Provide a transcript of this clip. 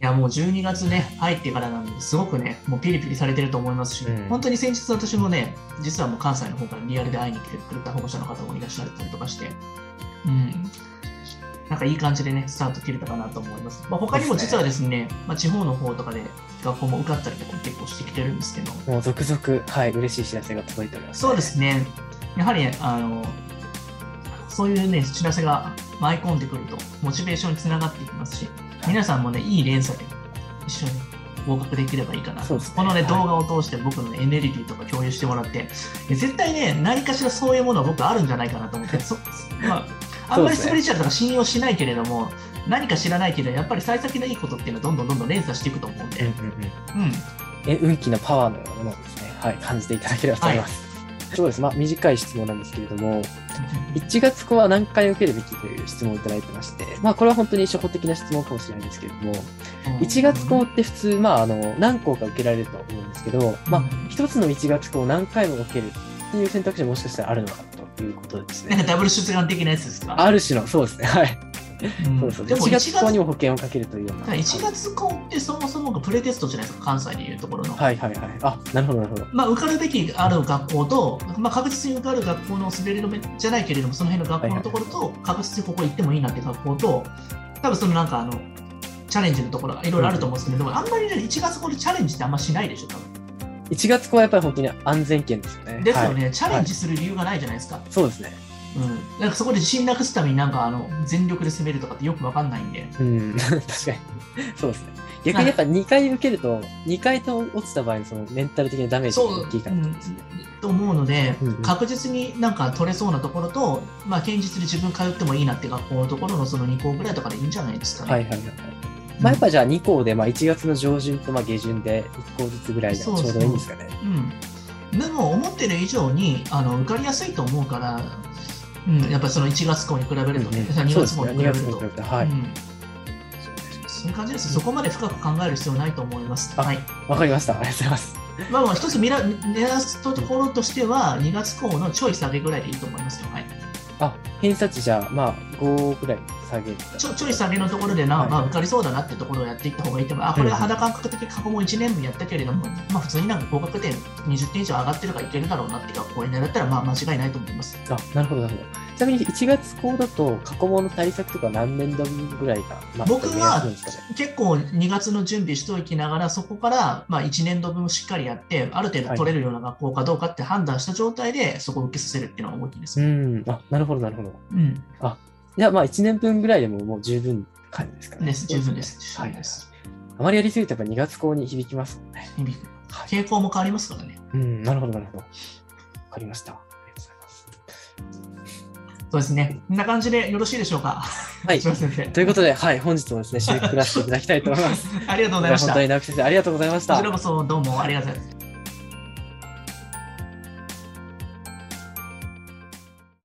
いやもう12月ね、入ってからなんで、すごくね、もうピリピリされてると思いますし、うん本当に先日私もね、実はもう関西の方からリアルで会いに来てくれた保護者の方もいらっしゃったりとかして、うん。なんかいい感じでね、スタート切れたかなと思います。まあ、他にも実はですね、まあ、地方の方とかで学校も受かったりとかも結構してきてるんですけど、もう続々、はい、嬉しい知らせが届いております、そうですね。やはり、あの、そういうね、知らせが舞い込んでくると、モチベーションにつながっていきますし、皆さんもね、いい連鎖で一緒に合格できればいいかな。そうですねこのね、はい動画を通して僕の、ね、エネルギーとか共有してもらって、え絶対ね、何かしらそういうものは僕あるんじゃないかなと思って、そ まあ、あんまりスピリチュアルとか信用しないけれども、何か知らないけど、やっぱり幸先のいいことっていうのはどんどんどんどん連鎖していくと思うんで、うんうんうんうん。え運気のパワーのようなものをですね、はい、感じていただければと思います。そうです。まあ、短い質問なんですけれども、1月後は何回受けるべきという質問をいただいてまして、まあ、これは本当に初歩的な質問かもしれないんですけれども、1月校って普通、まあ、あの、何校か受けられると思うんですけど、まあ、一つの1月校を何回も受けるっていう選択肢ももしかしたらあるのかということですね。なんかダブル出願的なやつですか？ある種の、そうですね。はい。うんそうそう。でも1 1月月校にも保険をかけるというような。だから1月校ってそもそもがプレテストじゃないですか、関西でいうところの。はいはいはい。あ、なるほどなるほど。まあ、受かるべきある学校と、まあ、確実に受かる学校の滑り止めじゃないけれども、その辺の学校のところと、確実にここ行ってもいいなって学校と、多分そのなんかあの、チャレンジのところ、いろいろあると思うんですけど、でもあんまりね、1月校でチャレンジってあんましないでしょ、多分。1月校はやっぱり本当に安全圏ですよね。ですよね、はいチャレンジする理由がないじゃないですか。そうですね。うん。なんかそこで自信なくすためになんかあの、全力で攻めるとかってよくわかんないんで。うん、確かに。そうですね。逆にやっぱ2回受けると、2回と落ちた場合のそのメンタル的なダメージそう、が大きいかうんらですね。と思うので、うんうん確実になんか取れそうなところと、まあ、堅実に自分通ってもいいなって学校のところのその2校ぐらいとかでいいんじゃないですかね。はいはいはいはい。まあやっぱじゃあ2校で、まあ1月の上旬とまあ下旬で1校ずつぐらいがちょうどいいんですかね。うん、でも思ってる以上にあの受かりやすいと思うから、うん、やっぱりその1月校に比べるとね、2そうですね。2月校に比べると。月に比べて、はい。うんそういう感じです。そこまで深く考える必要ないと思います。あはい。わかりました。ありがとうございます。まあまあ、一つ見ら目指すところとしては、2月校のちょい下げぐらいでいいと思いますよ。はい。あ、偏差値じゃあ、まあ5ぐらい下げるちょちょい下げのところでな、はいまあ、受かりそうだなってところをやっていった方がいいと思う。あ、これは肌感覚的過去も1年分やったけれども、まあ、普通になんか合格点20点以上上がってるからいけるだろうなって学校に狙ったら、まあ、間違いないと思います。あ、なるほど、なるほど。ちなみに1月校だと、過去問の対策とか何年度分ぐらいが、まあ、僕は結構2月の準備しておきながら、そこからまあ1年度分しっかりやって、ある程度取れるような学校かどうかって判断した状態で、そこを受けさせるっていうのが大きいです。うん。あ、なるほど、なるほど。うん。いや、まあ1年分ぐらいでももう十分感じですかね。です。十分です。はい。あまりやりすぎるとやっぱ2月校に響きますもんね。響く傾向も変わりますからね。うん、なるほど、なるほど。わかりました。ありがとうございます。そうですね。こんな感じでよろしいでしょうか？はい。ということで、はい、本日もですね、締めくくらせていただきたいと思います。ありがとうございました。本当に直木先生、ありがとうございましたこちら。こそどうもありがとうございます。